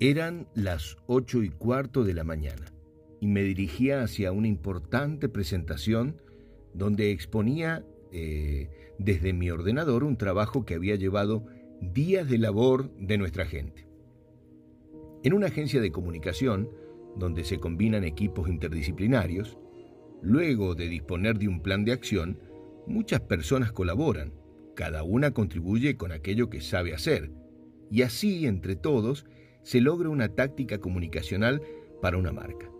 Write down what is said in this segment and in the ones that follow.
Eran las ocho y cuarto de la mañana y me dirigía hacia una importante presentación donde exponía eh, desde mi ordenador un trabajo que había llevado días de labor de nuestra gente. En una agencia de comunicación, donde se combinan equipos interdisciplinarios, luego de disponer de un plan de acción, muchas personas colaboran, cada una contribuye con aquello que sabe hacer, y así, entre todos, se logra una táctica comunicacional para una marca.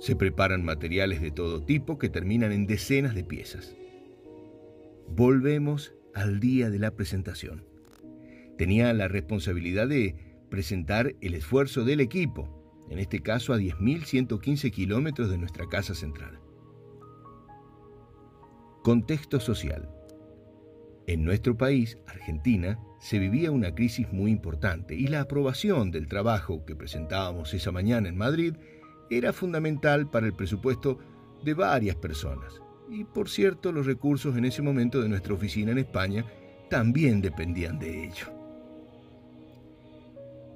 Se preparan materiales de todo tipo que terminan en decenas de piezas. Volvemos al día de la presentación. Tenía la responsabilidad de presentar el esfuerzo del equipo, en este caso a 10.115 kilómetros de nuestra casa central. Contexto social. En nuestro país, Argentina, se vivía una crisis muy importante y la aprobación del trabajo que presentábamos esa mañana en Madrid era fundamental para el presupuesto de varias personas. Y por cierto, los recursos en ese momento de nuestra oficina en España también dependían de ello.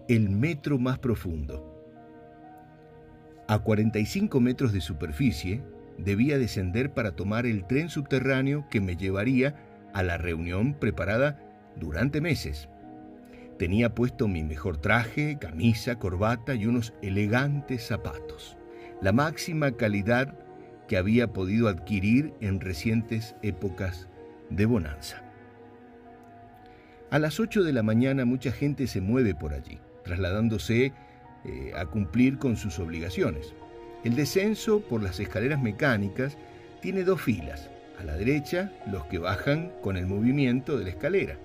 El metro más profundo. A 45 metros de superficie, debía descender para tomar el tren subterráneo que me llevaría a la reunión preparada durante meses. Tenía puesto mi mejor traje, camisa, corbata y unos elegantes zapatos, la máxima calidad que había podido adquirir en recientes épocas de bonanza. A las 8 de la mañana mucha gente se mueve por allí, trasladándose eh, a cumplir con sus obligaciones. El descenso por las escaleras mecánicas tiene dos filas. A la derecha, los que bajan con el movimiento de la escalera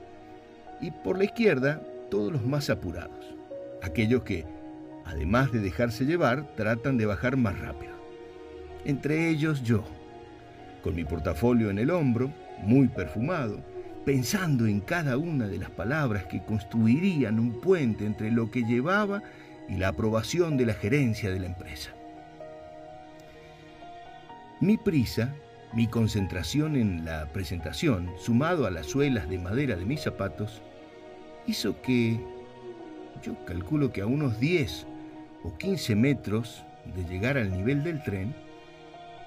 y por la izquierda todos los más apurados, aquellos que, además de dejarse llevar, tratan de bajar más rápido. Entre ellos yo, con mi portafolio en el hombro, muy perfumado, pensando en cada una de las palabras que construirían un puente entre lo que llevaba y la aprobación de la gerencia de la empresa. Mi prisa, mi concentración en la presentación, sumado a las suelas de madera de mis zapatos, hizo que yo calculo que a unos 10 o 15 metros de llegar al nivel del tren,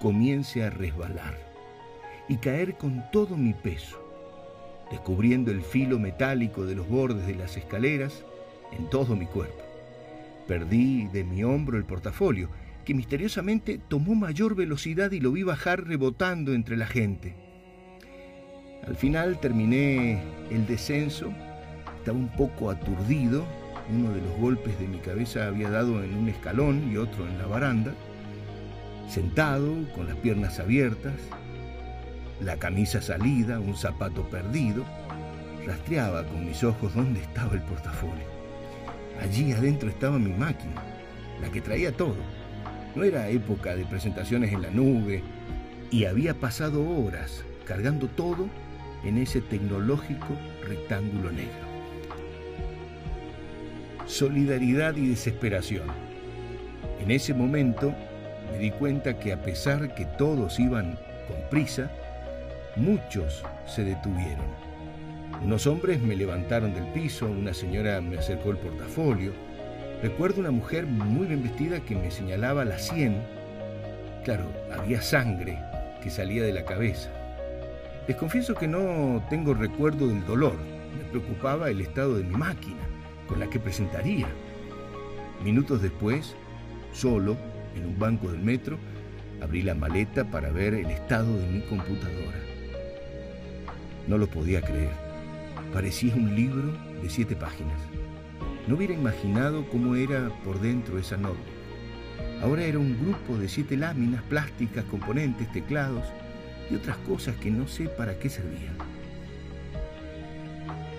comience a resbalar y caer con todo mi peso, descubriendo el filo metálico de los bordes de las escaleras en todo mi cuerpo. Perdí de mi hombro el portafolio, que misteriosamente tomó mayor velocidad y lo vi bajar rebotando entre la gente. Al final terminé el descenso estaba un poco aturdido, uno de los golpes de mi cabeza había dado en un escalón y otro en la baranda, sentado, con las piernas abiertas, la camisa salida, un zapato perdido, rastreaba con mis ojos dónde estaba el portafolio. Allí adentro estaba mi máquina, la que traía todo. No era época de presentaciones en la nube y había pasado horas cargando todo en ese tecnológico rectángulo negro solidaridad y desesperación. En ese momento me di cuenta que a pesar que todos iban con prisa, muchos se detuvieron. Unos hombres me levantaron del piso, una señora me acercó el portafolio. Recuerdo una mujer muy bien vestida que me señalaba la sien. Claro, había sangre que salía de la cabeza. Les confieso que no tengo recuerdo del dolor. Me preocupaba el estado de mi máquina con la que presentaría. Minutos después, solo, en un banco del metro, abrí la maleta para ver el estado de mi computadora. No lo podía creer. Parecía un libro de siete páginas. No hubiera imaginado cómo era por dentro esa norma. Ahora era un grupo de siete láminas plásticas, componentes, teclados y otras cosas que no sé para qué servían.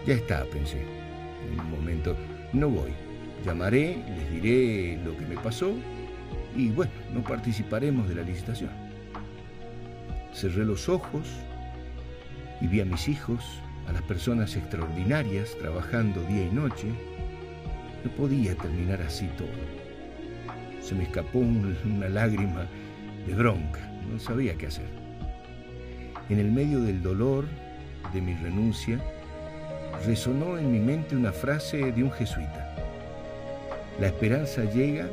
Ya está, pensé en un momento, no voy. Llamaré, les diré lo que me pasó y bueno, no participaremos de la licitación. Cerré los ojos y vi a mis hijos, a las personas extraordinarias trabajando día y noche. No podía terminar así todo. Se me escapó una lágrima de bronca, no sabía qué hacer. En el medio del dolor de mi renuncia, resonó en mi mente una frase de un jesuita. La esperanza llega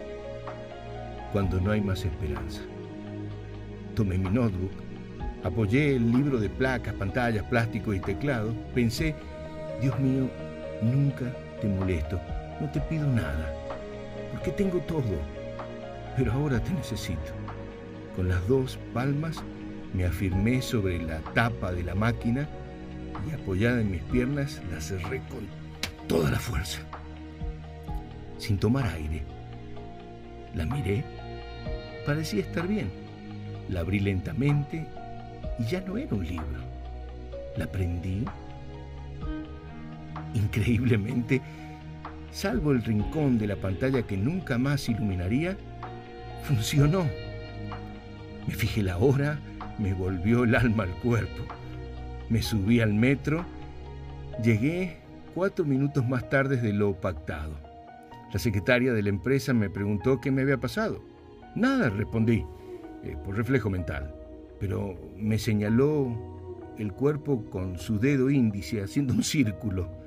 cuando no hay más esperanza. Tomé mi notebook, apoyé el libro de placas, pantallas, plástico y teclado. Pensé, Dios mío, nunca te molesto, no te pido nada, porque tengo todo, pero ahora te necesito. Con las dos palmas me afirmé sobre la tapa de la máquina y apoyada en mis piernas la cerré con toda la fuerza sin tomar aire. La miré, parecía estar bien. La abrí lentamente y ya no era un libro. La prendí. Increíblemente, salvo el rincón de la pantalla que nunca más iluminaría, funcionó. Me fijé la hora, me volvió el alma al cuerpo. Me subí al metro, llegué cuatro minutos más tarde de lo pactado. La secretaria de la empresa me preguntó qué me había pasado. Nada, respondí, eh, por reflejo mental. Pero me señaló el cuerpo con su dedo índice haciendo un círculo.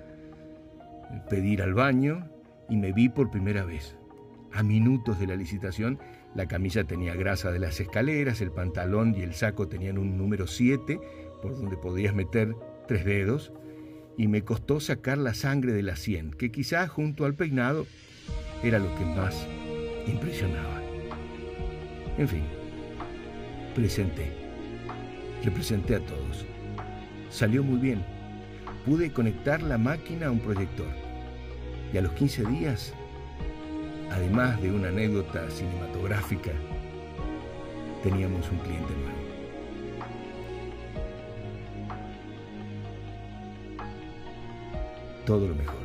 Pedí ir al baño y me vi por primera vez. A minutos de la licitación, la camisa tenía grasa de las escaleras, el pantalón y el saco tenían un número 7, por donde podías meter tres dedos, y me costó sacar la sangre de la sien, que quizás junto al peinado era lo que más impresionaba. En fin, presenté, representé a todos. Salió muy bien. Pude conectar la máquina a un proyector. Y a los 15 días, además de una anécdota cinematográfica, teníamos un cliente nuevo. Todo lo mejor.